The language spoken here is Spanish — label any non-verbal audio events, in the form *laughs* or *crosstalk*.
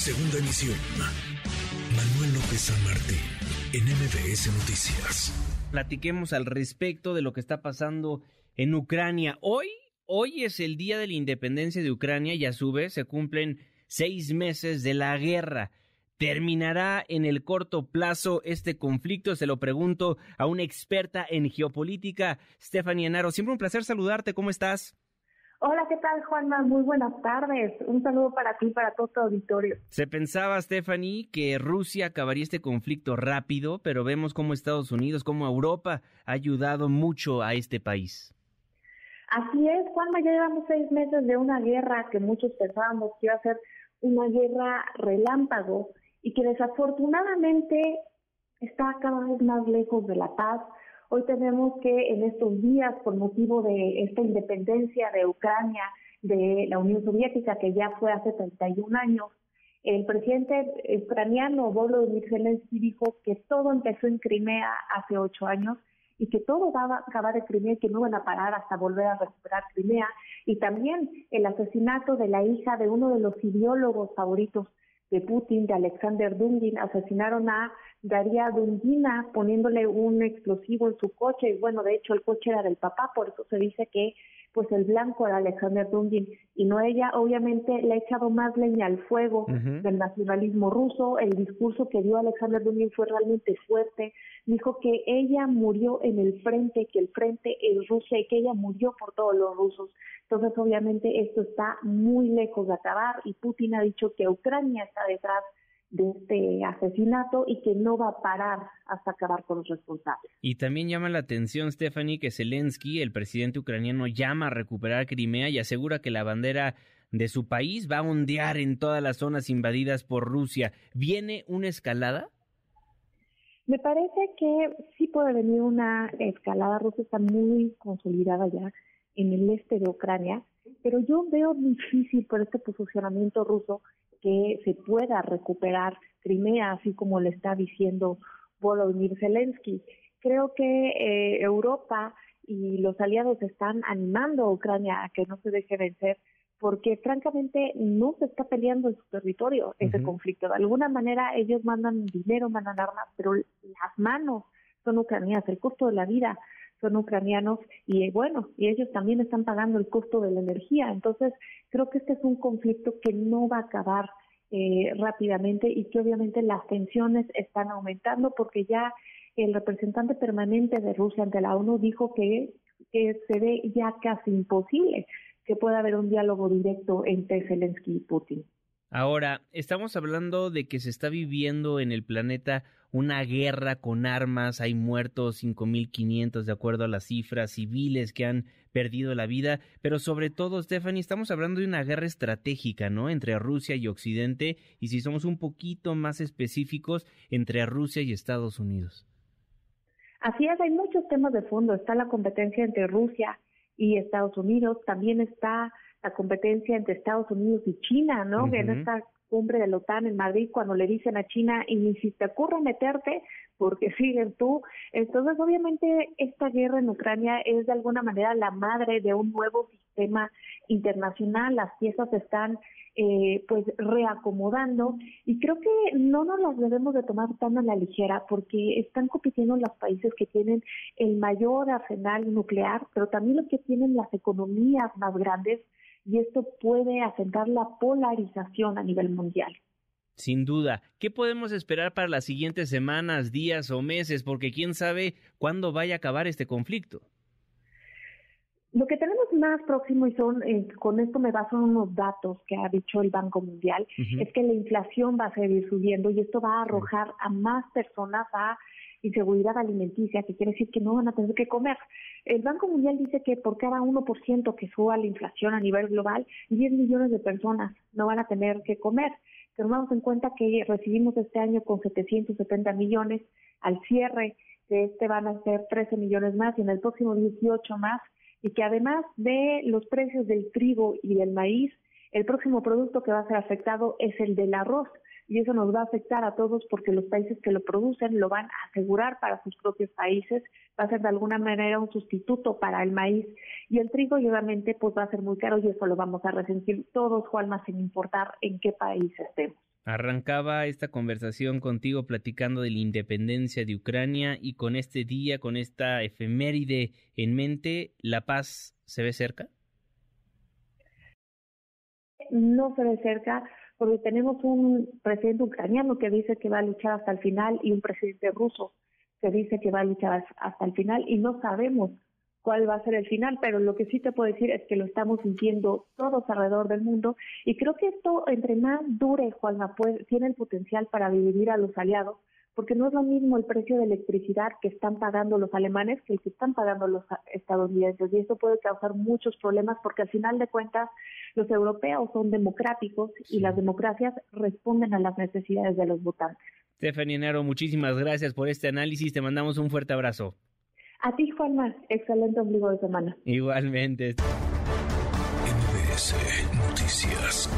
Segunda emisión. Manuel López San Martín, en MBS Noticias. Platiquemos al respecto de lo que está pasando en Ucrania. Hoy, hoy es el día de la independencia de Ucrania y a su vez se cumplen seis meses de la guerra. ¿Terminará en el corto plazo este conflicto? Se lo pregunto a una experta en geopolítica, Stephanie Enaro. Siempre un placer saludarte. ¿Cómo estás? Hola, ¿qué tal, Juanma? Muy buenas tardes. Un saludo para ti y para todo tu auditorio. Se pensaba, Stephanie, que Rusia acabaría este conflicto rápido, pero vemos cómo Estados Unidos, cómo Europa ha ayudado mucho a este país. Así es, Juanma, ya llevamos seis meses de una guerra que muchos pensábamos que iba a ser una guerra relámpago y que desafortunadamente está cada vez más lejos de la paz, Hoy tenemos que en estos días, por motivo de esta independencia de Ucrania de la Unión Soviética, que ya fue hace 31 años, el presidente ucraniano Volodymyr Zelensky dijo que todo empezó en Crimea hace ocho años y que todo va a acabar de Crimea y que no van a parar hasta volver a recuperar Crimea. Y también el asesinato de la hija de uno de los ideólogos favoritos de Putin, de Alexander Dungin, asesinaron a Daria Dungina poniéndole un explosivo en su coche. Y bueno, de hecho el coche era del papá, por eso se dice que pues el blanco era Alexander Dungin y no ella, obviamente le ha echado más leña al fuego del nacionalismo ruso, el discurso que dio Alexander Dungin fue realmente fuerte, dijo que ella murió en el frente, que el frente es Rusia y que ella murió por todos los rusos. Entonces, obviamente, esto está muy lejos de acabar y Putin ha dicho que Ucrania está detrás de este asesinato y que no va a parar hasta acabar con los responsables. Y también llama la atención, Stephanie, que Zelensky, el presidente ucraniano, llama a recuperar Crimea y asegura que la bandera de su país va a ondear en todas las zonas invadidas por Rusia. ¿Viene una escalada? Me parece que sí puede venir una escalada. Rusia está muy consolidada ya en el este de Ucrania, pero yo veo difícil por este posicionamiento ruso que se pueda recuperar Crimea, así como le está diciendo Volodymyr Zelensky. Creo que eh, Europa y los aliados están animando a Ucrania a que no se deje vencer, porque francamente no se está peleando en su territorio ese conflicto. De alguna manera ellos mandan dinero, mandan armas, pero las manos son ucranianas, el costo de la vida son ucranianos y bueno, y ellos también están pagando el costo de la energía. Entonces, creo que este es un conflicto que no va a acabar eh, rápidamente y que obviamente las tensiones están aumentando porque ya el representante permanente de Rusia ante la ONU dijo que se ve ya casi imposible que pueda haber un diálogo directo entre Zelensky y Putin. Ahora, estamos hablando de que se está viviendo en el planeta una guerra con armas, hay muertos 5.500 de acuerdo a las cifras, civiles que han perdido la vida, pero sobre todo, Stephanie, estamos hablando de una guerra estratégica, ¿no? Entre Rusia y Occidente, y si somos un poquito más específicos, entre Rusia y Estados Unidos. Así es, hay muchos temas de fondo, está la competencia entre Rusia y Estados Unidos, también está la competencia entre Estados Unidos y China, ¿no? En esta cumbre de la OTAN en Madrid, cuando le dicen a China, y ni si te ocurre meterte, porque *laughs* siguen tú. Entonces, obviamente, esta guerra en Ucrania es de alguna manera la madre de un nuevo sistema internacional. Las piezas están eh, pues reacomodando y creo que no nos las debemos de tomar tan a la ligera porque están compitiendo los países que tienen el mayor arsenal nuclear, pero también los que tienen las economías más grandes y esto puede asentar la polarización a nivel mundial. Sin duda. ¿Qué podemos esperar para las siguientes semanas, días o meses? Porque quién sabe cuándo vaya a acabar este conflicto. Lo que tenemos más próximo, y son, eh, con esto me baso en unos datos que ha dicho el Banco Mundial, es que la inflación va a seguir subiendo y esto va a arrojar a más personas a inseguridad alimenticia, que quiere decir que no van a tener que comer. El Banco Mundial dice que por cada 1% que suba la inflación a nivel global, 10 millones de personas no van a tener que comer. Tomamos en cuenta que recibimos este año con 770 millones, al cierre de este van a ser 13 millones más y en el próximo 18 más, y que además de los precios del trigo y del maíz, el próximo producto que va a ser afectado es el del arroz y eso nos va a afectar a todos porque los países que lo producen lo van a asegurar para sus propios países, va a ser de alguna manera un sustituto para el maíz y el trigo y obviamente pues va a ser muy caro y eso lo vamos a resentir todos, Juanma, sin importar en qué país estemos. Arrancaba esta conversación contigo platicando de la independencia de Ucrania y con este día, con esta efeméride en mente, ¿la paz se ve cerca? No se ve cerca porque tenemos un presidente ucraniano que dice que va a luchar hasta el final y un presidente ruso que dice que va a luchar hasta el final y no sabemos cuál va a ser el final, pero lo que sí te puedo decir es que lo estamos sintiendo todos alrededor del mundo y creo que esto entre más dure, Juanma, pues, tiene el potencial para dividir a los aliados, porque no es lo mismo el precio de electricidad que están pagando los alemanes que el que están pagando los estadounidenses y esto puede causar muchos problemas porque al final de cuentas los europeos son democráticos y las democracias responden a las necesidades de los votantes. Stephanie Nero, muchísimas gracias por este análisis, te mandamos un fuerte abrazo. A ti, Juanma, excelente ombligo de semana. Igualmente. MBS Noticias.